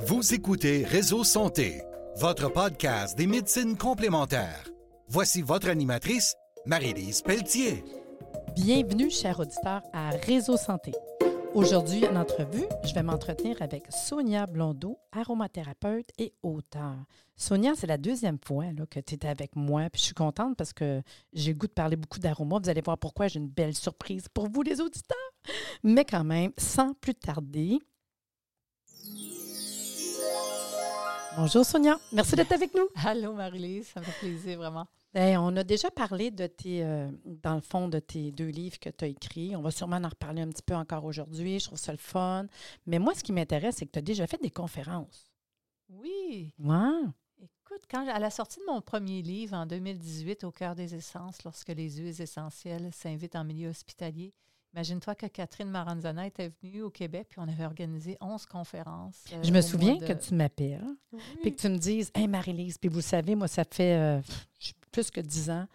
Vous écoutez Réseau Santé, votre podcast des médecines complémentaires. Voici votre animatrice, Marie-Lise Pelletier. Bienvenue, chers auditeurs, à Réseau Santé. Aujourd'hui, en entrevue, je vais m'entretenir avec Sonia Blondeau, aromathérapeute et auteur. Sonia, c'est la deuxième fois que tu étais avec moi. Puis je suis contente parce que j'ai le goût de parler beaucoup d'aromas. Vous allez voir pourquoi j'ai une belle surprise pour vous, les auditeurs. Mais quand même, sans plus tarder, Bonjour Sonia, merci d'être avec nous. Allô Marie-Lise, ça me fait plaisir vraiment. Bien, on a déjà parlé de tes, euh, dans le fond, de tes deux livres que tu as écrits. On va sûrement en reparler un petit peu encore aujourd'hui. Je trouve ça le fun. Mais moi, ce qui m'intéresse, c'est que tu as déjà fait des conférences. Oui. Écoute, quand, à la sortie de mon premier livre en 2018, Au cœur des essences, lorsque les huiles essentielles s'invitent en milieu hospitalier, Imagine-toi que Catherine Maranzana était venue au Québec, puis on avait organisé 11 conférences. euh, je me souviens que tu m'appelles, puis que tu me dises Hey Marie-Lise, puis vous savez, moi, ça fait euh, plus que 10 ans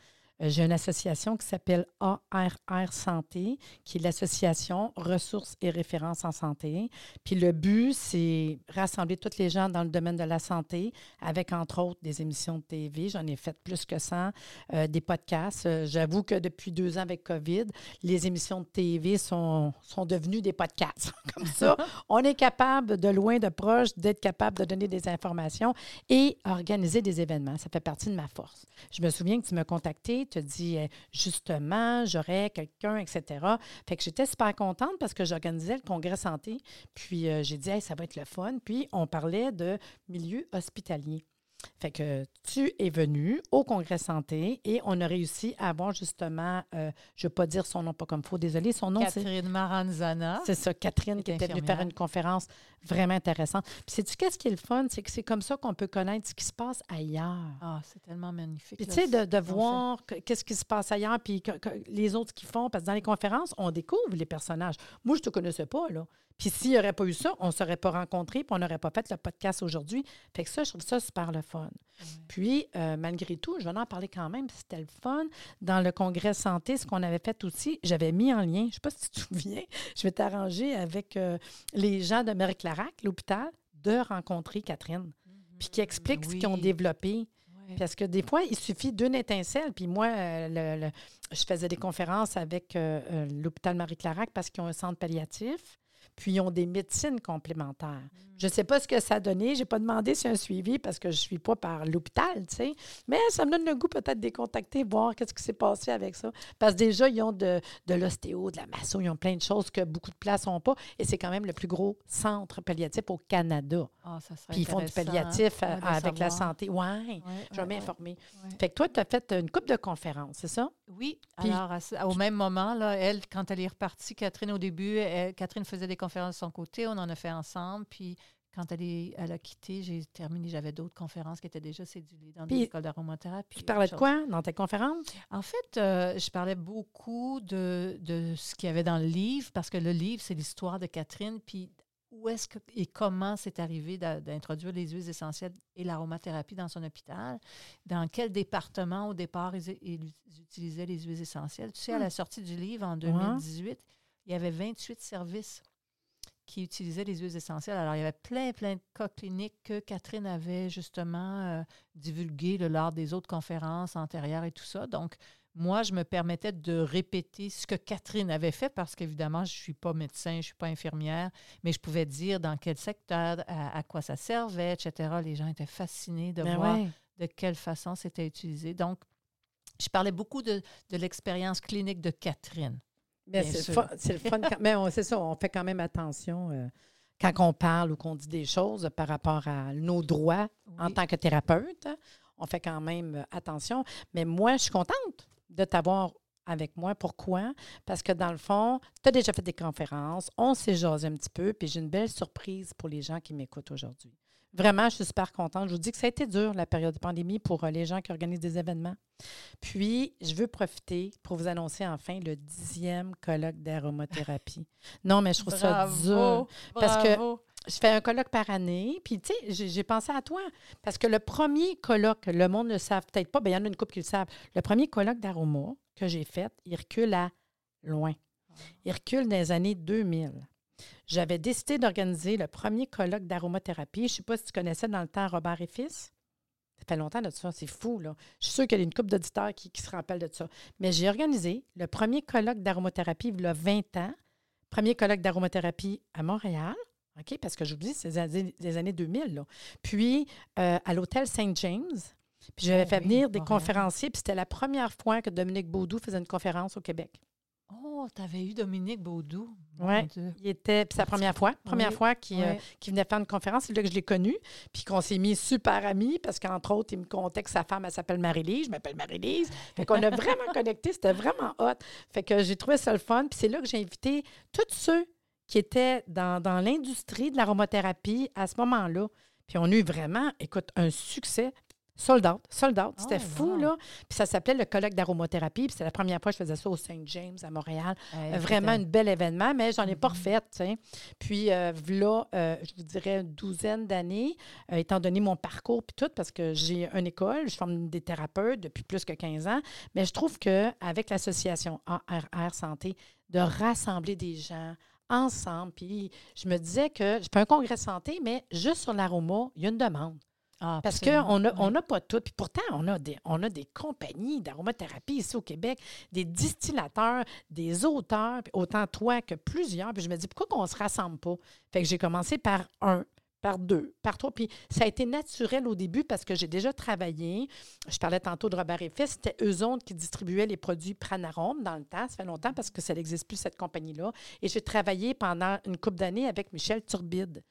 j'ai une association qui s'appelle ARR Santé, qui est l'association Ressources et références en santé. Puis le but, c'est rassembler tous les gens dans le domaine de la santé, avec entre autres des émissions de TV. J'en ai fait plus que 100, euh, des podcasts. Euh, J'avoue que depuis deux ans avec COVID, les émissions de TV sont, sont devenues des podcasts. Comme ça, on est capable, de loin, de proche, d'être capable de donner des informations et organiser des événements. Ça fait partie de ma force. Je me souviens que tu m'as contacté, tu as dit justement, j'aurais quelqu'un, etc. Fait que j'étais super contente parce que j'organisais le congrès santé. Puis euh, j'ai dit, hey, ça va être le fun. Puis on parlait de milieu hospitalier. Fait que tu es venu au Congrès santé et on a réussi à avoir justement, euh, je ne vais pas dire son nom pas comme il faut, désolé, son nom c'est... Catherine Maranzana. C'est ça, Catherine qui était venue faire une conférence vraiment intéressante. Puis sais-tu qu'est-ce qui est le fun? C'est que c'est comme ça qu'on peut connaître ce qui se passe ailleurs. Ah, c'est tellement magnifique. Puis tu sais, de, de voir qu'est-ce qui se passe ailleurs, puis que, que les autres qui font, parce que dans les conférences, on découvre les personnages. Moi, je ne te connaissais pas, là. Puis s'il n'y aurait pas eu ça, on ne serait pas rencontrés, puis on n'aurait pas fait le podcast aujourd'hui. Fait que ça, je trouve ça super le fun. Puis, euh, malgré tout, je vais en parler quand même, c'était le fun. Dans le congrès santé, ce qu'on avait fait aussi, j'avais mis en lien, je ne sais pas si tu te souviens, je m'étais arrangé avec euh, les gens de L'hôpital, de rencontrer Catherine, -hmm. puis qui expliquent oui. ce qu'ils ont développé. Oui. Parce que des fois, il suffit d'une étincelle. Puis moi, euh, le, le, je faisais des conférences avec euh, l'hôpital Marie-Clarac parce qu'ils ont un centre palliatif puis ils ont des médecines complémentaires. Mm. Je ne sais pas ce que ça a donné. Je n'ai pas demandé si un suivi parce que je ne suis pas par l'hôpital, tu sais. Mais ça me donne le goût peut-être de les contacter, voir qu'est-ce qui s'est passé avec ça. Parce que déjà, ils ont de, de l'ostéo, de la masso, ils ont plein de choses que beaucoup de places n'ont pas. Et c'est quand même le plus gros centre palliatif au Canada. Ah, ça serait Puis ils font du palliatif hein? avec la santé. Oui, ouais, je vais m'informer. Fait que toi, tu as fait une coupe de conférences, c'est ça? Oui. Puis, Alors, à, au même moment, là, elle, quand elle est repartie, Catherine, au début, elle, Catherine faisait des conférences de son côté, on en a fait ensemble, puis quand elle, est, elle a quitté, j'ai terminé, j'avais d'autres conférences qui étaient déjà cédulées dans des écoles d'aromathérapie. Tu parlais de quoi dans tes conférences? En fait, euh, je parlais beaucoup de, de ce qu'il y avait dans le livre, parce que le livre, c'est l'histoire de Catherine, puis où est-ce que et comment c'est arrivé d'introduire les huiles essentielles et l'aromathérapie dans son hôpital, dans quel département au départ ils, ils utilisaient les huiles essentielles? Tu sais, à la sortie du livre en 2018, ouais. il y avait 28 services qui utilisaient les huiles essentielles. Alors, il y avait plein, plein de cas cliniques que Catherine avait justement euh, divulgués lors des autres conférences antérieures et tout ça. Donc, moi, je me permettais de répéter ce que Catherine avait fait parce qu'évidemment, je ne suis pas médecin, je ne suis pas infirmière, mais je pouvais dire dans quel secteur, à, à quoi ça servait, etc. Les gens étaient fascinés de ben voir ouais. de quelle façon c'était utilisé. Donc, je parlais beaucoup de, de l'expérience clinique de Catherine. C'est le fun. Quand, mais c'est ça, on fait quand même attention euh, quand on parle ou qu'on dit des choses par rapport à nos droits oui. en tant que thérapeute. On fait quand même attention. Mais moi, je suis contente de t'avoir avec moi. Pourquoi? Parce que dans le fond, tu as déjà fait des conférences, on s'est jasé un petit peu, puis j'ai une belle surprise pour les gens qui m'écoutent aujourd'hui. Vraiment, je suis super contente. Je vous dis que ça a été dur, la période de pandémie, pour les gens qui organisent des événements. Puis, je veux profiter pour vous annoncer enfin le dixième colloque d'aromathérapie. Non, mais je trouve bravo, ça dur. Parce bravo. que je fais un colloque par année, puis tu sais, j'ai pensé à toi. Parce que le premier colloque, le monde ne le savent peut-être pas, bien, il y en a une couple qui le savent. Le premier colloque d'aroma que j'ai fait, il recule à loin. Il recule dans les années 2000. J'avais décidé d'organiser le premier colloque d'aromathérapie. Je ne sais pas si tu connaissais dans le temps Robert et Fils. Ça fait longtemps de ça, c'est fou, là. Je suis sûre qu'il y a une couple d'auditeurs qui, qui, se rappellent de ça. Mais j'ai organisé le premier colloque d'aromathérapie il y a 20 ans. Premier colloque d'aromathérapie à Montréal. OK? Parce que je vous dis, c'est des années 2000. Là. Puis, euh, à l'hôtel Saint James. Puis, j'avais Oh fait oui, venir des Montréal. conférenciers. Puis, c'était la première fois que Dominique Baudou faisait une conférence au Québec. Oh, tu avais eu Dominique Baudou. Dieu. Il était, puis la première fois, première Oui, fois qu'il euh, oui. venait faire une conférence. C'est là que je l'ai connu, puis qu'on s'est mis super amis, parce qu'entre autres, il me contait que sa femme, elle s'appelle Marie-Lise. Je m'appelle Marie-Lise. Fait qu'on a vraiment connecté. C'était vraiment hot. Fait que j'ai trouvé ça le fun. Puis c'est là que j'ai invité tous ceux qui étaient dans, dans l'industrie de l'aromathérapie à ce moment-là. Puis on a eu vraiment, écoute, un succès. Sold out, sold out. C'était Oh, fou, wow. là. Puis ça s'appelait le colloque d'aromathérapie. Puis c'est la première fois que je faisais ça au Saint James à Montréal. Euh, Vraiment c'était- un bel événement, mais j'en ai pas Mhm. refait, tu sais. Puis, euh, là, euh, je vous dirais une douzaine d'années, euh, étant donné mon parcours puis tout, parce que j'ai une école, je forme des thérapeutes depuis plus que 15 ans, mais je trouve qu'avec l'association ARR Santé, de rassembler des gens ensemble, puis je me disais que je fais un congrès santé, mais juste sur l'aroma, il y a une demande. Ah, Parce qu'on n'a on n'a pas tout. Puis pourtant, on a des, on a des compagnies d'aromathérapie ici au Québec, des distillateurs, des auteurs, autant toi que plusieurs. Puis je me dis, pourquoi qu'on ne se rassemble pas? Fait que j'ai commencé par un, par deux, par trois. Puis ça a été naturel au début parce que j'ai déjà travaillé. Je parlais tantôt de Robert et Fils. C'était eux autres qui distribuaient les produits Pranarome dans le temps. Ça fait longtemps parce que ça n'existe plus, cette compagnie-là. Et j'ai travaillé pendant une couple d'années avec Michel Turbide.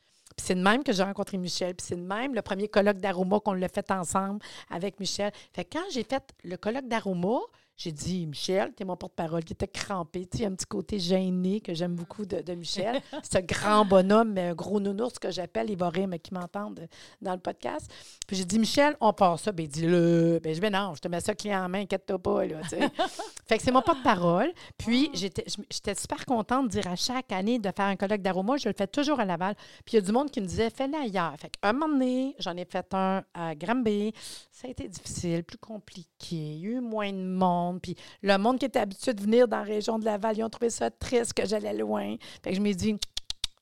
C'est de même que j'ai rencontré Michel. Puis c'est de même le premier colloque d'aroma qu'on l'a fait ensemble avec Michel. Fait quand j'ai fait le colloque d'aroma, j'ai dit, Michel, tu es mon porte-parole, qui était crampé. Tu sais, il y a un petit côté gêné que j'aime beaucoup de, de Michel. Un grand bonhomme, mais un gros nounours que j'appelle, il va rire, mais qui m'entendent dans le podcast. Puis j'ai dit, Michel, on part ça. Ben, il dit, le. Ben, je ben non, je te mets ça clé en main, inquiète-toi pas, là, tu sais. fait que c'est mon porte-parole. Puis j'étais je- j'étais super contente de dire à chaque année de faire un colloque d'aroma. Je le fais toujours à Laval. Puis il y a du monde qui me disait, fais-le ailleurs. Fait qu'un moment donné, j'en ai fait un à Granby. Ça a été difficile, plus compliqué. Il y a eu moins de monde. Puis le monde qui était habitué de venir dans la région de Laval, ils ont trouvé ça triste que j'allais loin. Fait que je me dit,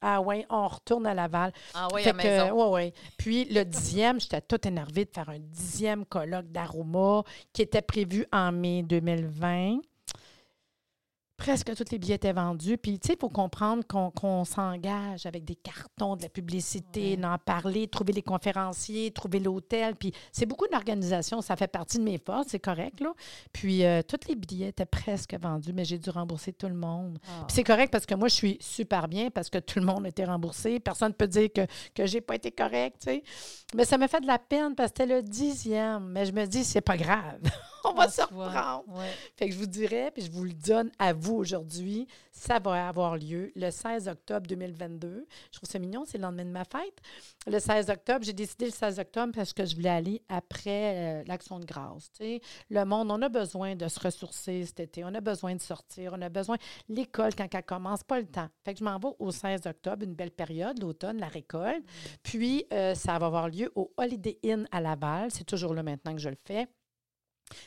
ah ouais, on retourne à Laval. Ah oui, Fait à que, maison. ouais, ouais. Puis le dixième, j'étais toute énervée de faire un dixième colloque d'aroma qui était prévu en mai 2020. Presque tous les billets étaient vendus. Puis, tu sais, il faut comprendre qu'on s'engage avec des cartons, de la publicité, Ouais. d'en parler, trouver les conférenciers, trouver l'hôtel. Puis, c'est beaucoup d'organisation. Ça fait partie de mes forces, c'est correct, là. Puis, euh, tous les billets étaient presque vendus, mais j'ai dû rembourser tout le monde. Ah. Puis c'est correct parce que moi, je suis super bien parce que tout le monde a été remboursé. Personne ne peut dire que, que j'ai pas été correct, tu sais. Mais ça m'a fait de la peine parce que c'était le dixième. Mais je me dis, c'est pas grave. On va Ah, se reprendre. Ouais. Fait que je vous dirais, puis je vous le donne à vous aujourd'hui, ça va avoir lieu le 16 octobre 2022. Je trouve ça mignon, c'est le lendemain de ma fête. Le 16 octobre, j'ai décidé le 16 octobre parce que je voulais aller après euh, l'Action de grâce. tu sais. Le monde, on a besoin de se ressourcer cet été, on a besoin de sortir, on a besoin. L'école, quand elle commence, pas le temps. Fait que je m'en vais au 16 octobre, une belle période, l'automne, la récolte. Puis, euh, ça va avoir lieu au Holiday Inn à Laval. C'est toujours là maintenant que je le fais.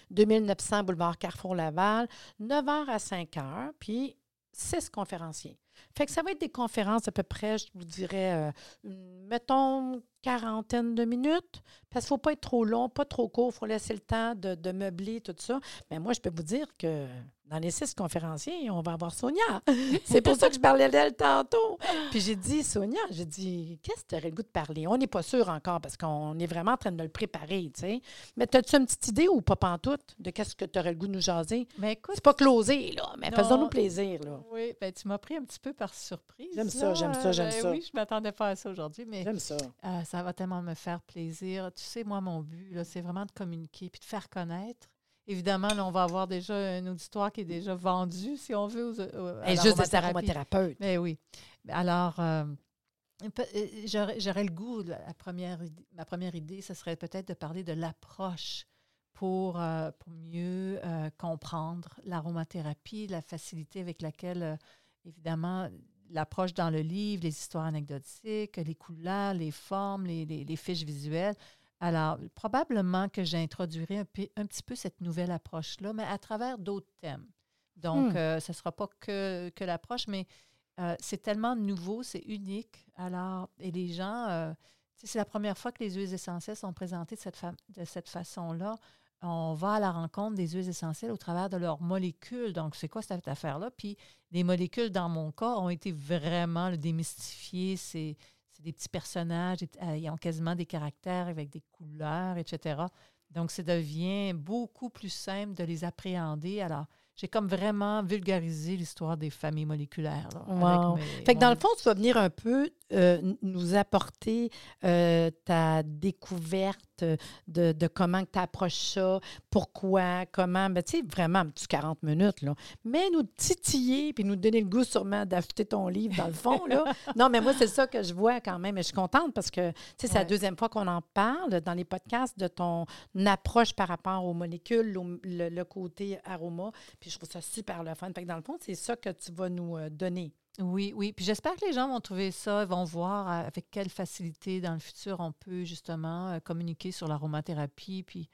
2900 boulevard Carrefour Laval, 9h à 5h, puis six conférenciers. Fait que ça va être des conférences à peu près, je vous dirais, euh, mettons, quarantaine de minutes, parce qu'il ne faut pas être trop long, pas trop court, il faut laisser le temps de, de meubler tout ça. Mais moi, je peux vous dire que dans les six conférenciers, on va avoir Sonia. C'est pour ça que je parlais d'elle tantôt. Puis j'ai dit, Sonia, j'ai dit, qu'est-ce que tu aurais le goût de parler? On n'est pas sûr encore parce qu'on est vraiment en train de le préparer, tu sais. Mais as-tu une petite idée ou pas pantoute de qu'est-ce que tu aurais le goût de nous jaser? Mais écoute, C'est pas closé, là, mais faisons-nous plaisir, là. oui, ben, tu m'as pris un petit peu par surprise. J'aime ça, j'aime ça, j'aime Ben ça. Oui, je m'attendais pas à ça aujourd'hui, mais J'aime ça. euh, ça va tellement me faire plaisir. Tu sais, moi, mon but, là, c'est vraiment de communiquer puis de faire connaître. Évidemment, là, on va avoir déjà un auditoire qui est déjà vendu, si on veut, aux, aux- à Et juste des aromathérapeutes. Mais oui. Alors, euh, euh, j'aurais le goût, la première, ma première idée, ce serait peut-être de parler de l'approche pour, euh, pour mieux euh, comprendre l'aromathérapie, la facilité avec laquelle, évidemment, l'approche dans le livre, les histoires anecdotiques, les couleurs, les formes, les, les- les fiches visuelles. Alors, probablement que j'introduirai un, un petit peu cette nouvelle approche-là, mais à travers d'autres thèmes. Donc, Hmm. euh, ce ne sera pas que, que l'approche, mais euh, c'est tellement nouveau, c'est unique. Alors, et les gens, euh, c'est la première fois que les huiles essentielles sont présentées de cette, de cette façon-là. On va à la rencontre des huiles essentielles au travers de leurs molécules. Donc, c'est quoi cette affaire-là? Puis, les molécules, dans mon cas, ont été vraiment démystifiées. C'est des petits personnages, euh, ils ont quasiment des caractères avec des couleurs, etc. Donc, ça devient beaucoup plus simple de les appréhender. Alors, j'ai comme vraiment vulgarisé l'histoire des familles moléculaires. wow. fait que dans le fond, tu vas venir un peu euh, nous apporter euh, ta découverte de, comment tu approches ça, pourquoi, comment. Ben, tu sais, vraiment, petit 40 minutes, là. Mais nous titiller puis nous donner le goût sûrement d'acheter ton livre, dans le fond, là. non, mais moi, c'est ça que je vois quand même. Et je suis contente parce que, tu sais, c'est la deuxième fois qu'on en parle dans les podcasts de ton approche par rapport aux molécules, le, côté aroma. Puis je trouve ça super le fun. Fait que dans le fond, c'est ça que tu vas nous euh, donner. Oui, oui. Puis j'espère que les gens vont trouver ça, vont voir euh, avec quelle facilité dans le futur on peut justement euh, communiquer sur l'aromathérapie, puis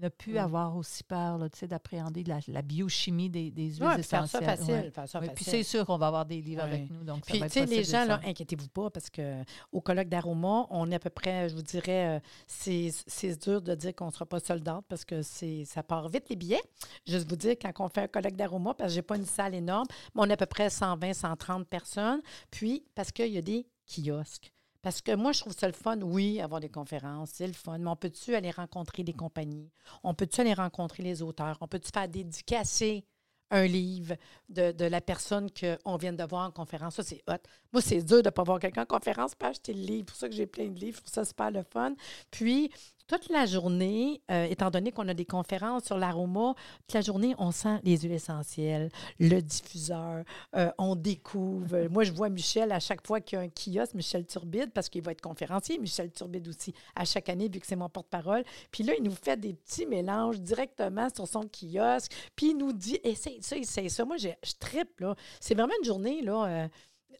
ne plus avoir aussi peur d'appréhender la, la, biochimie des, des huiles essentielles. Faire ça facile. Faire ça facile. Puis c'est sûr qu'on va avoir des livres avec nous. Donc puis, tu sais, les gens, là, inquiétez-vous pas, parce qu'au colloque d'aroma, on est à peu près, je vous dirais, euh, c'est dur de dire qu'on ne sera pas soldate parce que ça part vite les billets. Juste vous dire, quand on fait un colloque d'aroma, parce que je n'ai pas une salle énorme, mais on est à peu près 120, 130 personnes. Puis, parce qu'il y a des kiosques. Parce que moi, je trouve ça le fun, oui, avoir des conférences, c'est le fun, mais on peut-tu aller rencontrer des compagnies? On peut-tu aller rencontrer les auteurs? On peut-tu faire dédicacer un livre de, de la personne qu'on vient de voir en conférence? Ça, c'est hot. Moi, c'est dur de ne pas voir quelqu'un en conférence, pas acheter le livre. C'est pour ça que j'ai plein de livres. Je trouve ça super le fun. Puis, toute la journée, euh, étant donné qu'on a des conférences sur l'aroma, toute la journée, on sent les huiles essentielles, le diffuseur, euh, on découvre. Moi, je vois Michel à chaque fois qu'il y a un kiosque, Michel Turbide, parce qu'il va être conférencier, Michel Turbide aussi, à chaque année, vu que c'est mon porte-parole. Puis là, il nous fait des petits mélanges directement sur son kiosque, puis il nous dit essaye ça, essaye ça. Moi, je tripe, là. C'est vraiment une journée, là. Euh,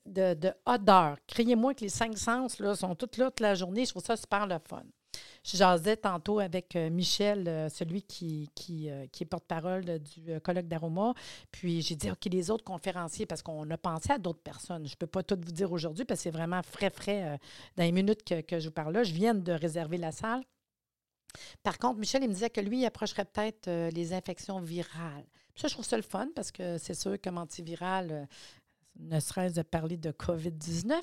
de, de odeur. Criez-moi que les cinq sens là, sont toutes là toute la journée. Je trouve ça super le fun. Je jasais tantôt avec euh, Michel, euh, celui qui, qui, euh, qui est porte-parole du colloque d'Aroma. Puis j'ai dit, OK, les autres conférenciers, parce qu'on a pensé à d'autres personnes. Je ne peux pas tout vous dire aujourd'hui parce que c'est vraiment frais, frais dans les minutes que, que je vous parle là. Je viens de réserver la salle. Par contre, Michel, il me disait que lui, il approcherait peut-être les infections virales. ça, je trouve ça le fun parce que c'est sûr comme antiviral, ne serait-ce de parler de COVID-19,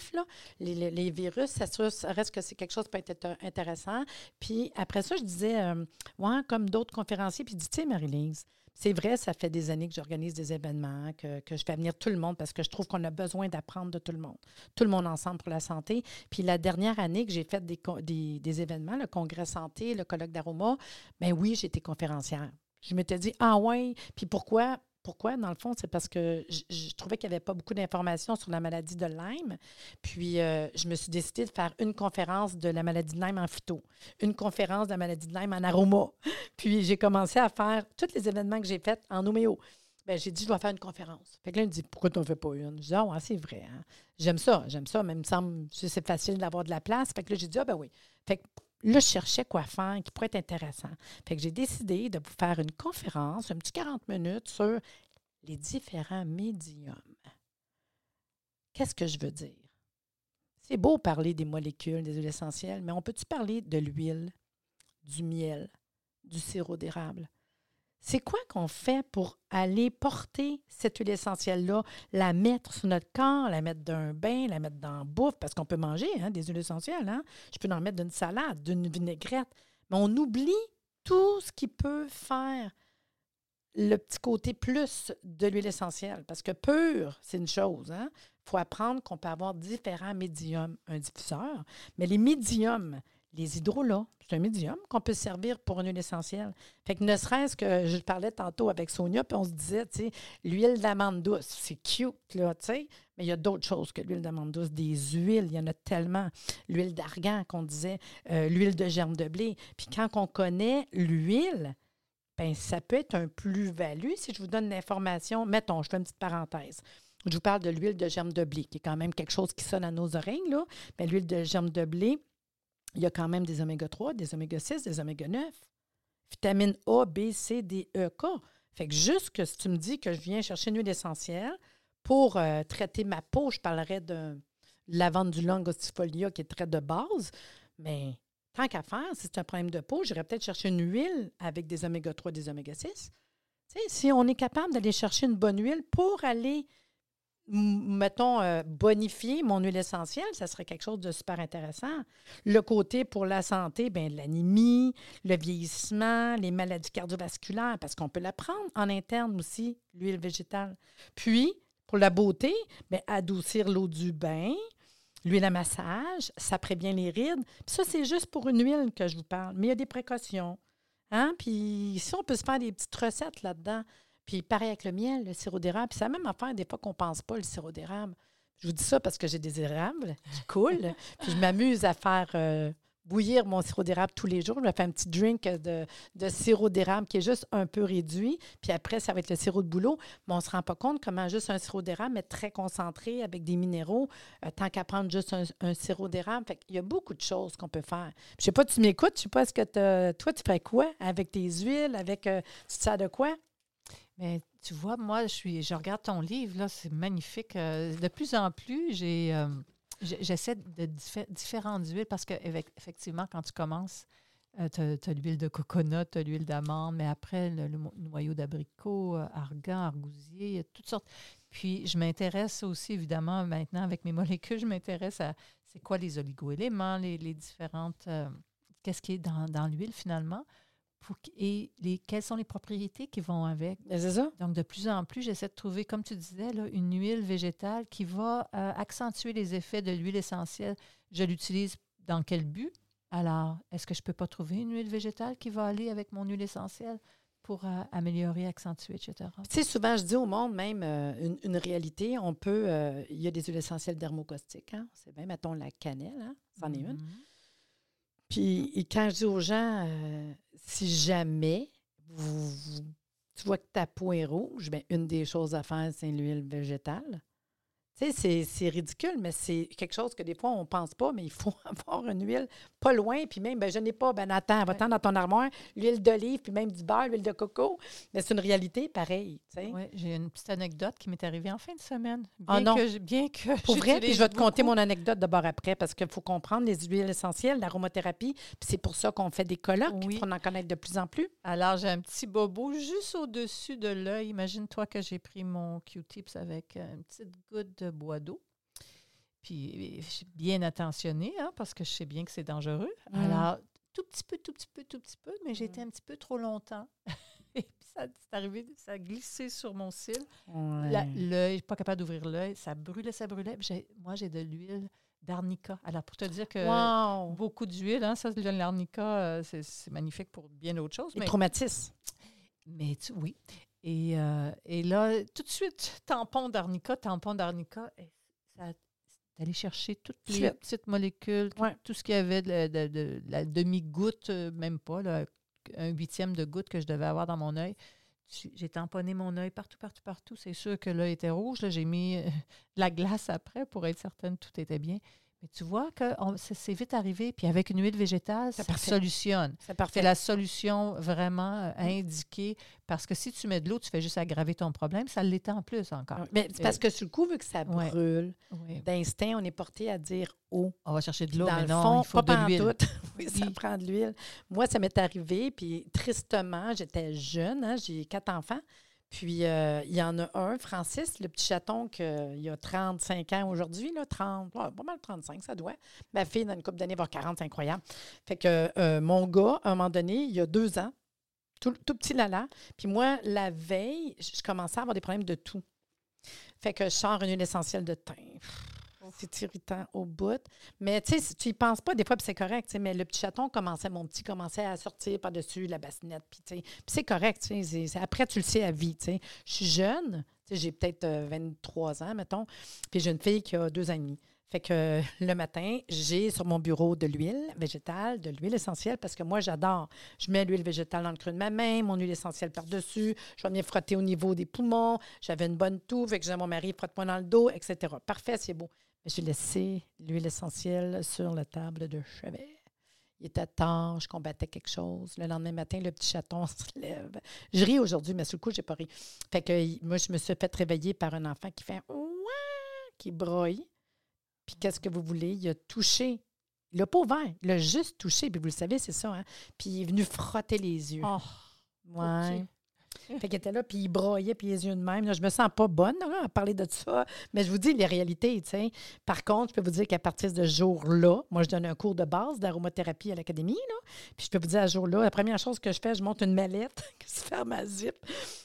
les, les, virus, ça, reste que c'est quelque chose qui peut être intéressant. Puis après ça, je disais, euh, ouais, comme d'autres conférenciers, puis je dis, tu Marie-Lise, c'est vrai, ça fait des années que j'organise des événements, que, je fais venir tout le monde parce que je trouve qu'on a besoin d'apprendre de tout le monde. Tout le monde ensemble pour la santé. Puis la dernière année que j'ai fait des, des, des, événements, le congrès santé, le colloque d'aroma, ben oui, j'étais conférencière. Je m'étais dit, ah ouais, puis pourquoi? Pourquoi? Dans le fond, c'est parce que je, trouvais qu'il n'y avait pas beaucoup d'informations sur la maladie de Lyme. Puis, euh, je me suis décidée de faire une conférence de la maladie de Lyme en phyto, une conférence de la maladie de Lyme en aroma. Puis, j'ai commencé à faire tous les événements que j'ai faits en homéo. Bien, j'ai dit, je dois faire une conférence. Fait que là, il me dit, pourquoi tu n'en fais pas une? Je dis, ah, c'est vrai. Hein. J'aime ça, j'aime ça, mais il me semble c'est facile d'avoir de la place. Fait que là, j'ai dit, ah, ben oui. Là, je cherchais quoi faire qui pourrait être intéressant. Fait que j'ai décidé de vous faire une conférence, un petit 40 minutes sur les différents médiums. Qu'est-ce que je veux dire? C'est beau parler des molécules, des huiles essentielles, mais on peut-tu parler de l'huile, du miel, du sirop d'érable? C'est quoi qu'on fait pour aller porter cette huile essentielle-là, la mettre sur notre corps, la mettre d'un bain, la mettre dans la bouffe, parce qu'on peut manger hein, des huiles essentielles. Hein? Je peux en mettre d'une salade, d'une vinaigrette. Mais on oublie tout ce qui peut faire le petit côté plus de l'huile essentielle. Parce que pur, c'est une chose. Il hein? faut apprendre qu'on peut avoir différents médiums. Un diffuseur, mais les médiums, les hydrolats, c'est un médium qu'on peut servir pour une huile essentielle. Fait que ne serait-ce que je parlais tantôt avec Sonia, puis on se disait, tu sais, l'huile d'amande douce, c'est cute, là, tu sais, mais il y a d'autres choses que l'huile d'amande douce, des huiles, il y en a tellement. L'huile d'argan qu'on disait, euh, l'huile de germe de blé. Puis quand on connaît l'huile, ben ça peut être un plus-value si je vous donne l'information. Mettons, je fais une petite parenthèse. Je vous parle de l'huile de germe de blé, qui est quand même quelque chose qui sonne à nos oreilles. Là. Mais l'huile de germe de blé, il y a quand même des oméga 3, des oméga 6, des oméga 9, vitamine A, B, C, D, E, K. Fait que juste que si tu me dis que je viens chercher une huile essentielle pour euh, traiter ma peau, je parlerais de lavande du longostifolia qui est très de base. Mais tant qu'à faire, si c'est un problème de peau, j'irais peut-être chercher une huile avec des oméga 3, des oméga 6. Tu sais, si on est capable d'aller chercher une bonne huile pour aller mettons, euh, bonifier mon huile essentielle, ça serait quelque chose de super intéressant. Le côté pour la santé, bien, l'anémie, le vieillissement, les maladies cardiovasculaires, parce qu'on peut la prendre en interne aussi, l'huile végétale. Puis, pour la beauté, bien, adoucir l'eau du bain, l'huile à massage, ça prévient les rides. Puis ça, c'est juste pour une huile que je vous parle. Mais il y a des précautions. Hein? Puis si on peut se faire des petites recettes là-dedans. Puis pareil avec le miel, le sirop d'érable. Puis c'est la même affaire des fois qu'on ne pense pas, le sirop d'érable. Je vous dis ça parce que j'ai des érables qui coulent. puis je m'amuse à faire euh, bouillir mon sirop d'érable tous les jours. Je me fais un petit drink de, sirop d'érable qui est juste un peu réduit. Puis après, ça va être le sirop de bouleau. Mais on ne se rend pas compte comment juste un sirop d'érable est très concentré avec des minéraux, euh, tant qu'à prendre juste un, sirop d'érable. Fait Il y a beaucoup de choses qu'on peut faire. Je ne sais pas, tu m'écoutes, je ne sais pas, est-ce que toi, tu fais quoi avec tes huiles, avec, euh, tu sais de quoi? Mais tu vois, moi, je suis, je regarde ton livre, là, c'est magnifique. Euh, de plus en plus, euh, j'essaie de différentes huiles parce que effectivement, quand tu commences, euh, tu as, l'huile de coconut, tu as l'huile d'amande, mais après, le, noyau d'abricot, argan, argousier, toutes sortes. Puis, je m'intéresse aussi, évidemment, maintenant, avec mes molécules, je m'intéresse à c'est quoi les oligoéléments, les, les différentes. Qu'est-ce qui est dans l'huile, finalement et les, quelles sont les propriétés qui vont avec? Ben, c'est ça. Donc, de plus en plus, j'essaie de trouver, comme tu disais, là, une huile végétale qui va euh, accentuer les effets de l'huile essentielle. Je l'utilise dans quel but? Alors, est-ce que je ne peux pas trouver une huile végétale qui va aller avec mon huile essentielle pour euh, améliorer, accentuer, etc.? Tu sais, souvent, je dis au monde même euh, une, réalité. On peut, il y a des huiles essentielles dermocaustiques. Hein? C'est bien, mettons, la cannelle, hein? c'en est une. Puis quand je dis aux gens, euh, si jamais tu vois que ta peau est rouge, bien, une des choses à faire, c'est l'huile végétale. Tu sais, c'est ridicule, mais c'est quelque chose que des fois, on ne pense pas, mais il faut avoir une huile pas loin. Puis même, ben, je n'ai pas, ben attends, va-t'en dans ton armoire, l'huile d'olive, puis même du beurre, l'huile de coco. Mais c'est une réalité pareille. Oui, j'ai une petite anecdote qui m'est arrivée en fin de semaine. Ah bien ah non. Que, bien que Pour vrai, puis je vais te conter mon anecdote d'abord après, parce qu'il faut comprendre les huiles essentielles, l'aromathérapie, puis c'est pour ça qu'on fait des colloques, oui. pour en connaître de plus en plus. Alors, j'ai un petit bobo juste au-dessus de l'œil. Imagine-toi que j'ai pris mon Q-tips avec une petite goutte de bois d'eau. Puis je suis bien attentionnée, hein, parce que je sais bien que c'est dangereux. Mm. Alors, tout petit peu, tout petit peu, tout petit peu, mais j'ai été mm. un petit peu trop longtemps. Et puis ça c'est arrivé, ça a glissé sur mon cil. L'œil, pas capable d'ouvrir l'œil, ça brûlait, ça brûlait. moi, j'ai de l'huile d'arnica. Alors, pour te dire que beaucoup d'huile, hein, ça, l'arnica, euh, c'est magnifique pour bien autre chose. Les mais, traumatismes. Mais oui. Et, euh, et, là, tout de suite, tampon d'arnica, tampon d'arnica, ça, d'aller chercher toutes les petites molécules, tout, ce qu'il y avait de, la demi-goutte, euh, même pas, un huitième de goutte que je devais avoir dans mon œil. J'ai tamponné mon œil partout, partout, partout. C'est sûr que l'œil était rouge. J'ai mis euh, la glace après pour être certaine que tout était bien. Mais tu vois que c'est vite arrivé. Puis avec une huile végétale, ça solutionne. C'est la solution vraiment euh, indiquée. Parce que si tu mets de l'eau, tu fais juste aggraver ton problème. Ça l'est en plus encore. Mais parce que sur le coup, vu que ça brûle, d'instinct, on est porté à dire eau. On va chercher de l'eau, mais non, il faut de l'huile. oui, ça prend de l'huile. Moi, ça m'est arrivé. Puis tristement, j'étais jeune. Hein, J'ai quatre enfants. Puis, euh, il y en a un, Francis, le petit chaton, qui a 35 ans aujourd'hui, là, 30, pas mal 35, ça doit. Ma fille, dans une couple d'années, va avoir 40, c'est incroyable. Fait que euh, mon gars, à un moment donné, il y a deux ans, tout, tout petit lala. Puis moi, la veille, je commençais à avoir des problèmes de tout. Fait que je sors une huile essentielle de thym c'est irritant au bout. Mais tu sais, tu y penses pas des fois, c'est correct. Mais le petit chaton commençait, mon petit commençait à sortir par-dessus la bassinette. Puis c'est correct. Après, tu le sais à vie. Je suis jeune. J'ai peut-être 23 euh, ans, mettons. Puis j'ai une fille qui a deux ans et demi. Fait que le matin, j'ai sur mon bureau de l'huile végétale, de l'huile essentielle, parce que moi, j'adore. Je mets l'huile végétale dans le creux de ma main, mon huile essentielle par-dessus. Je vais venir frotter au niveau des poumons. J'avais une bonne toux, fait que j'ai mon mari frotte-moi dans le dos, etc. Parfait, c'est beau. J'ai laissé l'huile essentielle sur la table de chevet. Il était tard, je combattais quelque chose. Le lendemain matin, le petit chaton se lève. Je ris aujourd'hui, mais sur le coup, j'ai pas ri. Fait que moi, je me suis fait réveiller par un enfant qui fait Ouah! qui broye. Puis qu'est-ce que vous voulez? Il a touché. Il l'a pas ouvert. Il l'a juste touché. Puis vous le savez, c'est ça. Hein? Puis il est venu frotter les yeux. Oh, ouais. Fait qu'il était là, puis il broyait, puis les yeux de même. Là, je me sens pas bonne là, à parler de ça, mais je vous dis les réalités, tu. Par contre, je peux vous dire qu'à partir de ce jour-là, moi, je donne un cours de base d'aromathérapie à l'académie. Puis je peux vous dire, à ce jour-là, la première chose que je fais, je monte une mallette qui se ferme à zip.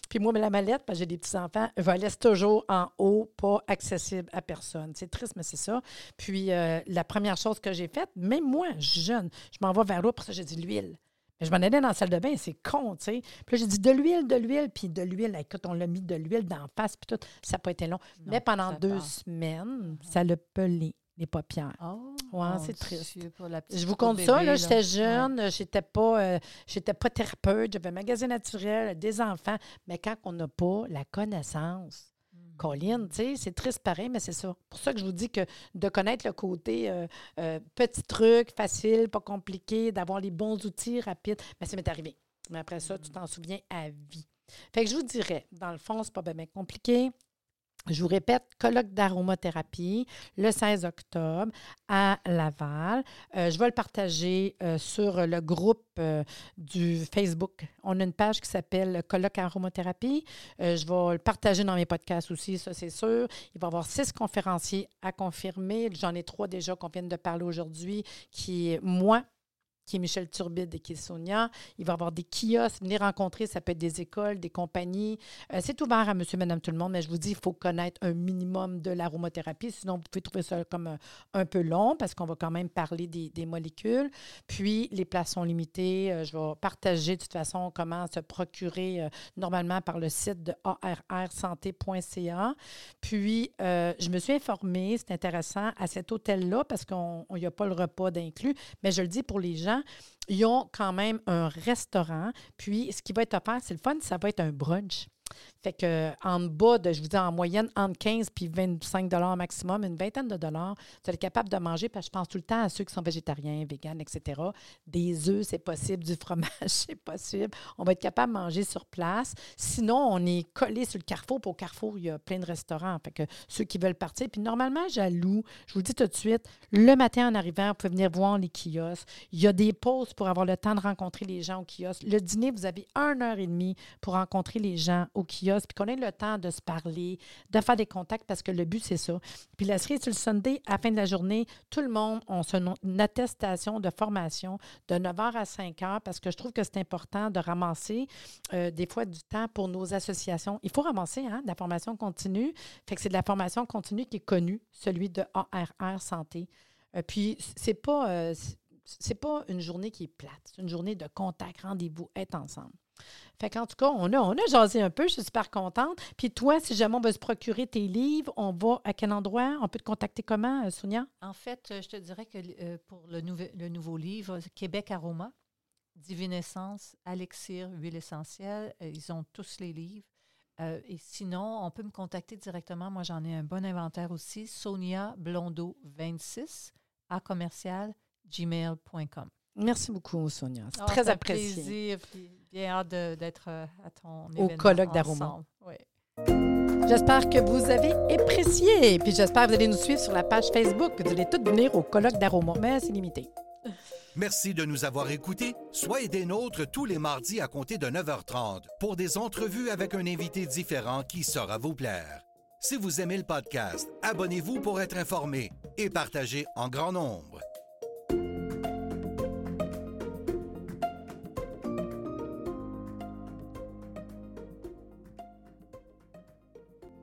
Puis moi, la mallette, parce que j'ai des petits-enfants, je la laisse toujours en haut, pas accessible à personne. C'est triste, mais c'est ça. Puis euh, la première chose que j'ai faite, même moi, jeune, je m'en vais vers l'eau, pour ça, j'ai dit l'huile. Mais je m'en allais dans la salle de bain, c'est con, tu sais. Puis là, j'ai dit de l'huile, de l'huile, puis de l'huile. Écoute, on l'a mis de l'huile d'en face, puis tout. Ça n'a pas été long. Non, Mais pendant deux part. semaines, ça l'a pelé, les paupières. Oh, Ouais, c'est triste. Pour la Je vous compte ça, là, j'étais Ouais. jeune, j'étais pas, euh, j'étais pas thérapeute, j'avais un magasin naturel, des enfants. Mais quand on n'a pas la connaissance. Colline, tu sais, c'est triste pareil, mais c'est ça. pour ça que je vous dis que de connaître le côté euh, euh, petit truc, facile, pas compliqué, d'avoir les bons outils rapides, mais ça m'est arrivé. Mais après ça, tu t'en souviens à vie. Fait que je vous dirais, dans le fond, c'est pas bien compliqué. Je vous répète, colloque d'aromathérapie le 16 octobre à Laval. Euh, je vais le partager euh, sur le groupe euh, du Facebook. On a une page qui s'appelle Colloque aromathérapie. Je vais le partager dans mes podcasts aussi, ça c'est sûr. Il va y avoir six conférenciers à confirmer. J'en ai trois déjà qu'on vient de parler aujourd'hui, qui moi, qui est Michel Turbide et qui est Sonia. Il va y avoir des kiosques. Venez rencontrer, ça peut être des écoles, des compagnies. Euh, c'est ouvert à monsieur, madame, tout le monde, mais je vous dis, il faut connaître un minimum de l'aromathérapie. Sinon, vous pouvez trouver ça comme euh, un peu long parce qu'on va quand même parler des, molécules. Puis, les places sont limitées. Euh, je vais partager de toute façon comment se procurer normalement par le site de arrsanté.ca. Puis, je me suis informée, c'est intéressant, à cet hôtel-là parce qu'on n'y a pas le repas d'inclus, mais je le dis pour les gens, ils ont quand même un restaurant. Puis, ce qui va être offert, c'est le fun, ça va être un brunch. Fait que en bas de, je vous dis en moyenne, entre 15 puis 25 dollars maximum, une vingtaine de dollars, vous êtes capable de manger, parce que je pense tout le temps à ceux qui sont végétariens, véganes, etc. Des œufs, c'est possible, du fromage, c'est possible. On va être capable de manger sur place. Sinon, on est collé sur le carrefour. Au carrefour, il y a plein de restaurants. Fait que ceux qui veulent partir. Puis normalement, jaloux, je vous le dis tout de suite, le matin en arrivant, vous pouvez venir voir les kiosques. Il y a des pauses pour avoir le temps de rencontrer les gens au kiosque. Le dîner, vous avez une heure et demie pour rencontrer les gens au kiosque, puis qu'on ait le temps de se parler, de faire des contacts, parce que le but, c'est ça. Puis la série sur le Sunday, à la fin de la journée, tout le monde a son- une attestation de formation de 9h à 5h, parce que je trouve que c'est important de ramasser euh, des fois du temps pour nos associations. Il faut ramasser hein, de la formation continue. Fait que c'est de la formation continue qui est connue, celui de ARR Santé. Euh, puis, c'est pas, euh, pas une journée qui est plate. C'est une journée de contact, rendez-vous, être ensemble. Fait qu'en tout cas, on a, on a jasé un peu, je suis super contente. Puis toi, si jamais on veut se procurer tes livres, on va à quel endroit? On peut te contacter comment, euh, Sonia? En fait, euh, je te dirais que euh, pour le, nouvel- le nouveau livre, Québec Aroma, Divine Essence, Alexir, Huile essentielle, euh, ils ont tous les livres. Euh, et sinon, on peut me contacter directement. Moi, j'en ai un bon inventaire aussi. Sonia Blondeau 26 à commercial gmail.com. Merci beaucoup, Sonia. C'est Ah, très apprécié. plaisir, puis bien hâte d'être euh, à ton Au événement colloque d'Aroma. ensemble. Oui. J'espère que vous avez apprécié. Puis j'espère que vous allez nous suivre sur la page Facebook. Vous allez tous venir au colloque d'Aroma, mais c'est limité. Merci de nous avoir écoutés. Soyez des nôtres tous les mardis à compter de 9h30 pour des entrevues avec un invité différent qui saura vous plaire. Si vous aimez le podcast, abonnez-vous pour être informé et partagez en grand nombre.